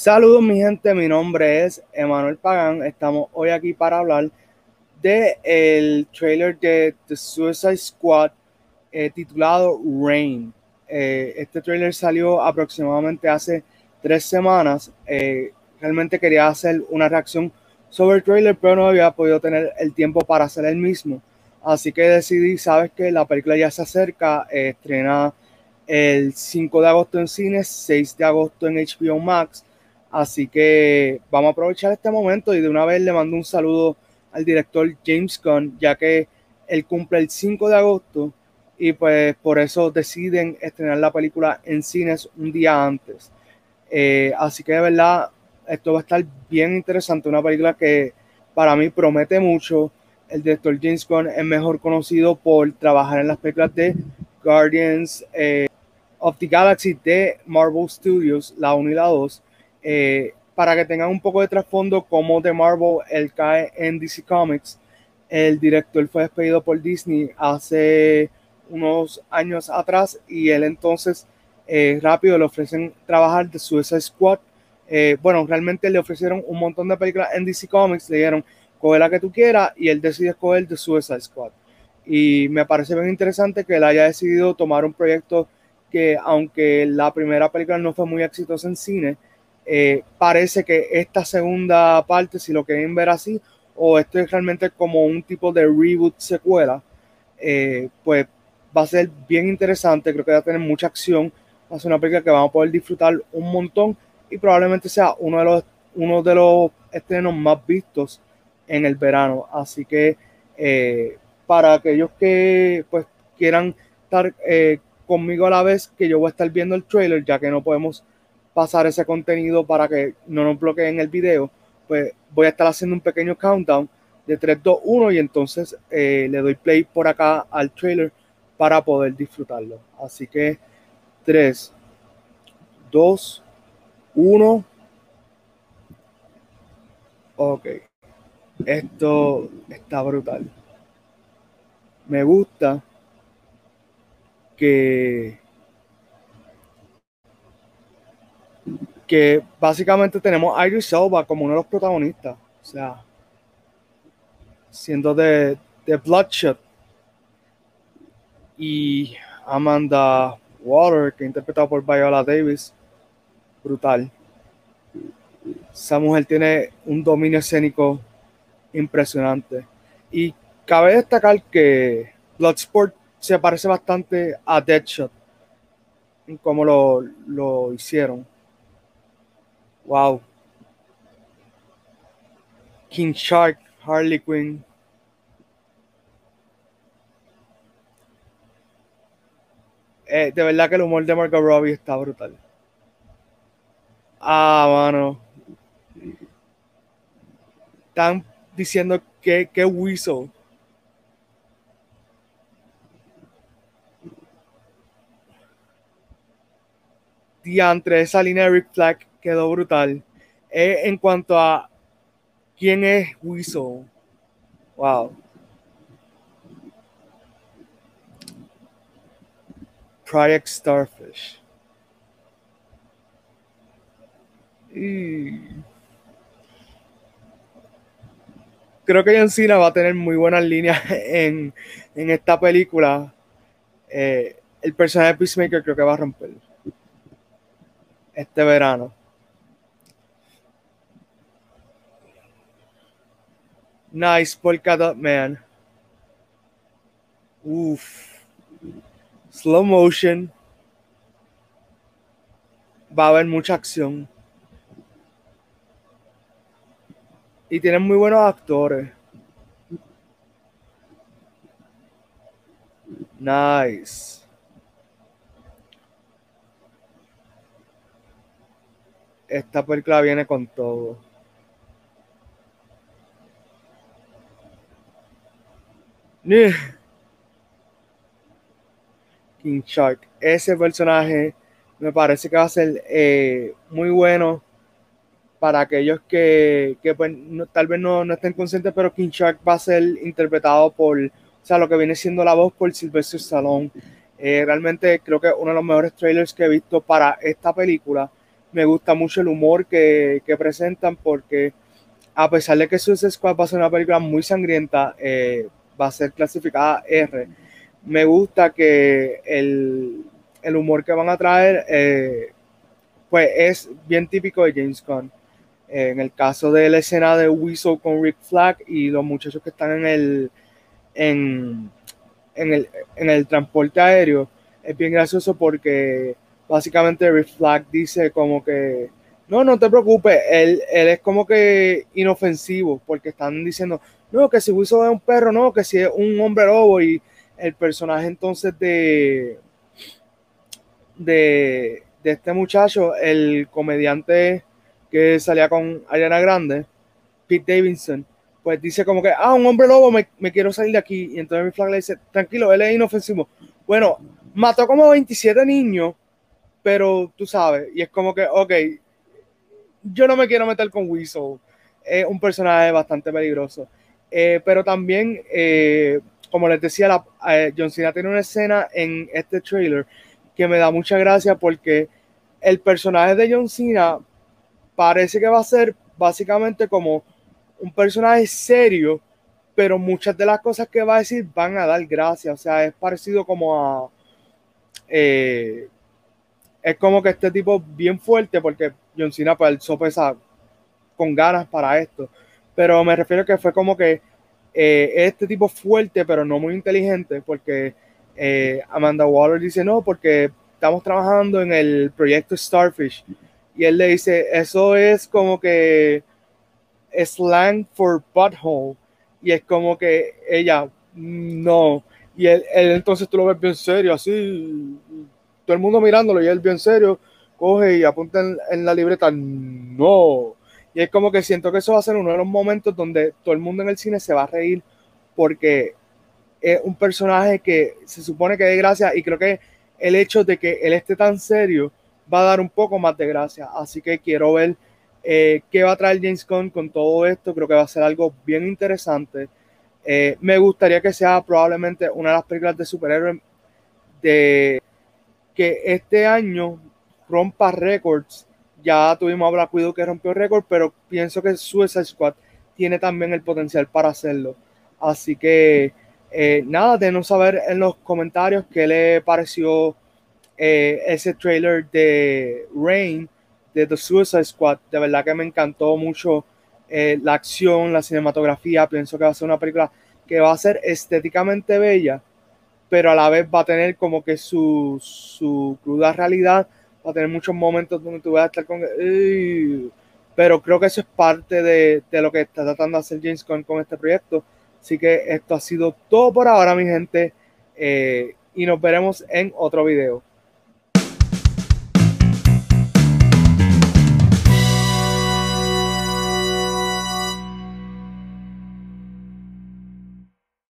Saludos mi gente, mi nombre es Emanuel Pagán. Estamos hoy aquí para hablar de el trailer de The Suicide Squad eh, titulado Rain. Eh, este trailer salió aproximadamente hace tres semanas. Eh, realmente quería hacer una reacción sobre el trailer, pero no había podido tener el tiempo para hacer el mismo. Así que decidí, sabes que la película ya se acerca, estrena el 5 de agosto en cines, 6 de agosto en HBO Max Así que vamos a aprovechar este momento y de una vez le mando un saludo al director James Gunn, ya que él cumple el 5 de agosto y pues por eso deciden estrenar la película en cines un día antes. Eh, así que de verdad, esto va a estar bien interesante, una película que para mí promete mucho. El director James Gunn es mejor conocido por trabajar en las películas de Guardians eh, of the Galaxy de Marvel Studios, la 1 y la 2 eh, para que tengan un poco de trasfondo, como de Marvel él cae en DC Comics. El director fue despedido por Disney hace unos años atrás y él entonces eh, rápido le ofrecen trabajar de Suicide Squad. Eh, bueno, realmente le ofrecieron un montón de películas en DC Comics, le dijeron, coge la que tú quieras y él decide escoger The Suicide Squad. Y me parece bien interesante que él haya decidido tomar un proyecto que aunque la primera película no fue muy exitosa en cine, eh, parece que esta segunda parte, si lo quieren ver así, o esto es realmente como un tipo de reboot secuela, eh, pues va a ser bien interesante, creo que va a tener mucha acción, va a ser una película que vamos a poder disfrutar un montón y probablemente sea uno de los, uno de los estrenos más vistos en el verano. Así que eh, para aquellos que pues quieran estar conmigo a la vez que yo voy a estar viendo el trailer, ya que no podemos pasar ese contenido para que no nos bloqueen el video, pues voy a estar haciendo un pequeño countdown de 3, 2, 1 y entonces eh, le doy play por acá al trailer para poder disfrutarlo. Así que 3, 2, 1. Ok. Esto está brutal. Me gusta que que básicamente tenemos a Iris Elba como uno de los protagonistas, o sea, siendo de, de Bloodshot y Amanda Water, que interpretado por Viola Davis, brutal. Esa mujer tiene un dominio escénico impresionante. Y cabe destacar que Bloodsport se parece bastante a Deadshot en cómo lo, lo hicieron. Wow. King Shark, Harley Quinn. Eh, de verdad que el humor de Margot Robbie está brutal. Ah, mano. Están diciendo que, que Weasel. Diantre, esa línea de Rick Flag quedó brutal. Eh, en cuanto a quién es Weasel, wow. Project Starfish. Creo que John Cena va a tener muy buenas líneas en, en esta película. Eh, el personaje de Peacemaker creo que va a romper este verano. Nice polka dot man. Uf. Slow motion. Va a haber mucha acción. Y tienen muy buenos actores. Nice. Esta película viene con todo. King Shark. Ese personaje me parece que va a ser eh, muy bueno para aquellos que, pues, tal vez no, estén conscientes, pero King Shark va a ser interpretado por, o sea, lo que viene siendo la voz por Sylvester Stallone. Eh, realmente creo que uno de los mejores trailers que he visto para esta película. Me gusta mucho el humor que, que presentan porque a pesar de que Suicide Squad va a ser una película muy sangrienta, eh, va a ser clasificada R. Me gusta que el, el humor que van a traer, eh, pues es bien típico de James Gunn. En el caso de la escena de Weasel con Rick Flag y los muchachos que están en el, en, en el, en el transporte aéreo, es bien gracioso porque básicamente Rick Flag dice como que no, no te preocupes, él, él, es como que inofensivo, porque están diciendo, no, que si Wilson es un perro, no, que si es un hombre lobo, y el personaje entonces de, de, de este muchacho, el comediante que salía con Ariana Grande, Pete Davidson, pues dice como que, ah, un hombre lobo, me, me quiero salir de aquí, y entonces mi flag le dice, tranquilo, él es inofensivo. Bueno, mató como 27 niños, pero tú sabes, y es como que, ok, yo no me quiero meter con Weasel. Es un personaje bastante peligroso. Eh, pero también, eh, como les decía, la, eh, John Cena tiene una escena en este trailer que me da mucha gracia porque el personaje de John Cena parece que va a ser básicamente como un personaje serio, pero muchas de las cosas que va a decir van a dar gracia. O sea, es parecido como a... es como que este tipo bien fuerte porque John Cena pues alzó pesa con ganas para esto. Pero me refiero que fue como que eh, este tipo fuerte, pero no muy inteligente, porque eh, Amanda Waller dice no, porque estamos trabajando en el proyecto Starfish. Y él le dice, eso es como que slang for butthole. Y es como que ella, no. Y él, entonces tú lo ves bien serio, así, todo el mundo mirándolo y él bien serio coge y apunta en, la libreta, no. Y es como que siento que eso va a ser uno de los momentos donde todo el mundo en el cine se va a reír porque es un personaje que se supone que de gracia y creo que el hecho de que él esté tan serio va a dar un poco más de gracia. Así que quiero ver eh, qué va a traer James Gunn con todo esto. Creo que va a ser algo bien interesante. Eh, me gustaría que sea probablemente una de las películas de superhéroes de que este año rompa récords. Ya tuvimos a Black Widow que rompió récord, pero pienso que Suicide Squad tiene también el potencial para hacerlo. Así que eh, nada, de no saber en los comentarios qué le pareció eh, ese trailer de Rain de The Suicide Squad. De verdad que me encantó mucho eh, la acción, la cinematografía. Pienso que va a ser una película que va a ser estéticamente bella, pero a la vez va a tener como que su, su cruda realidad a tener muchos momentos donde tú vas a estar con... Pero creo que eso es parte de, de, lo que está tratando de hacer James Gunn con este proyecto. Así que esto ha sido todo por ahora, mi gente. Eh, y nos veremos en otro video.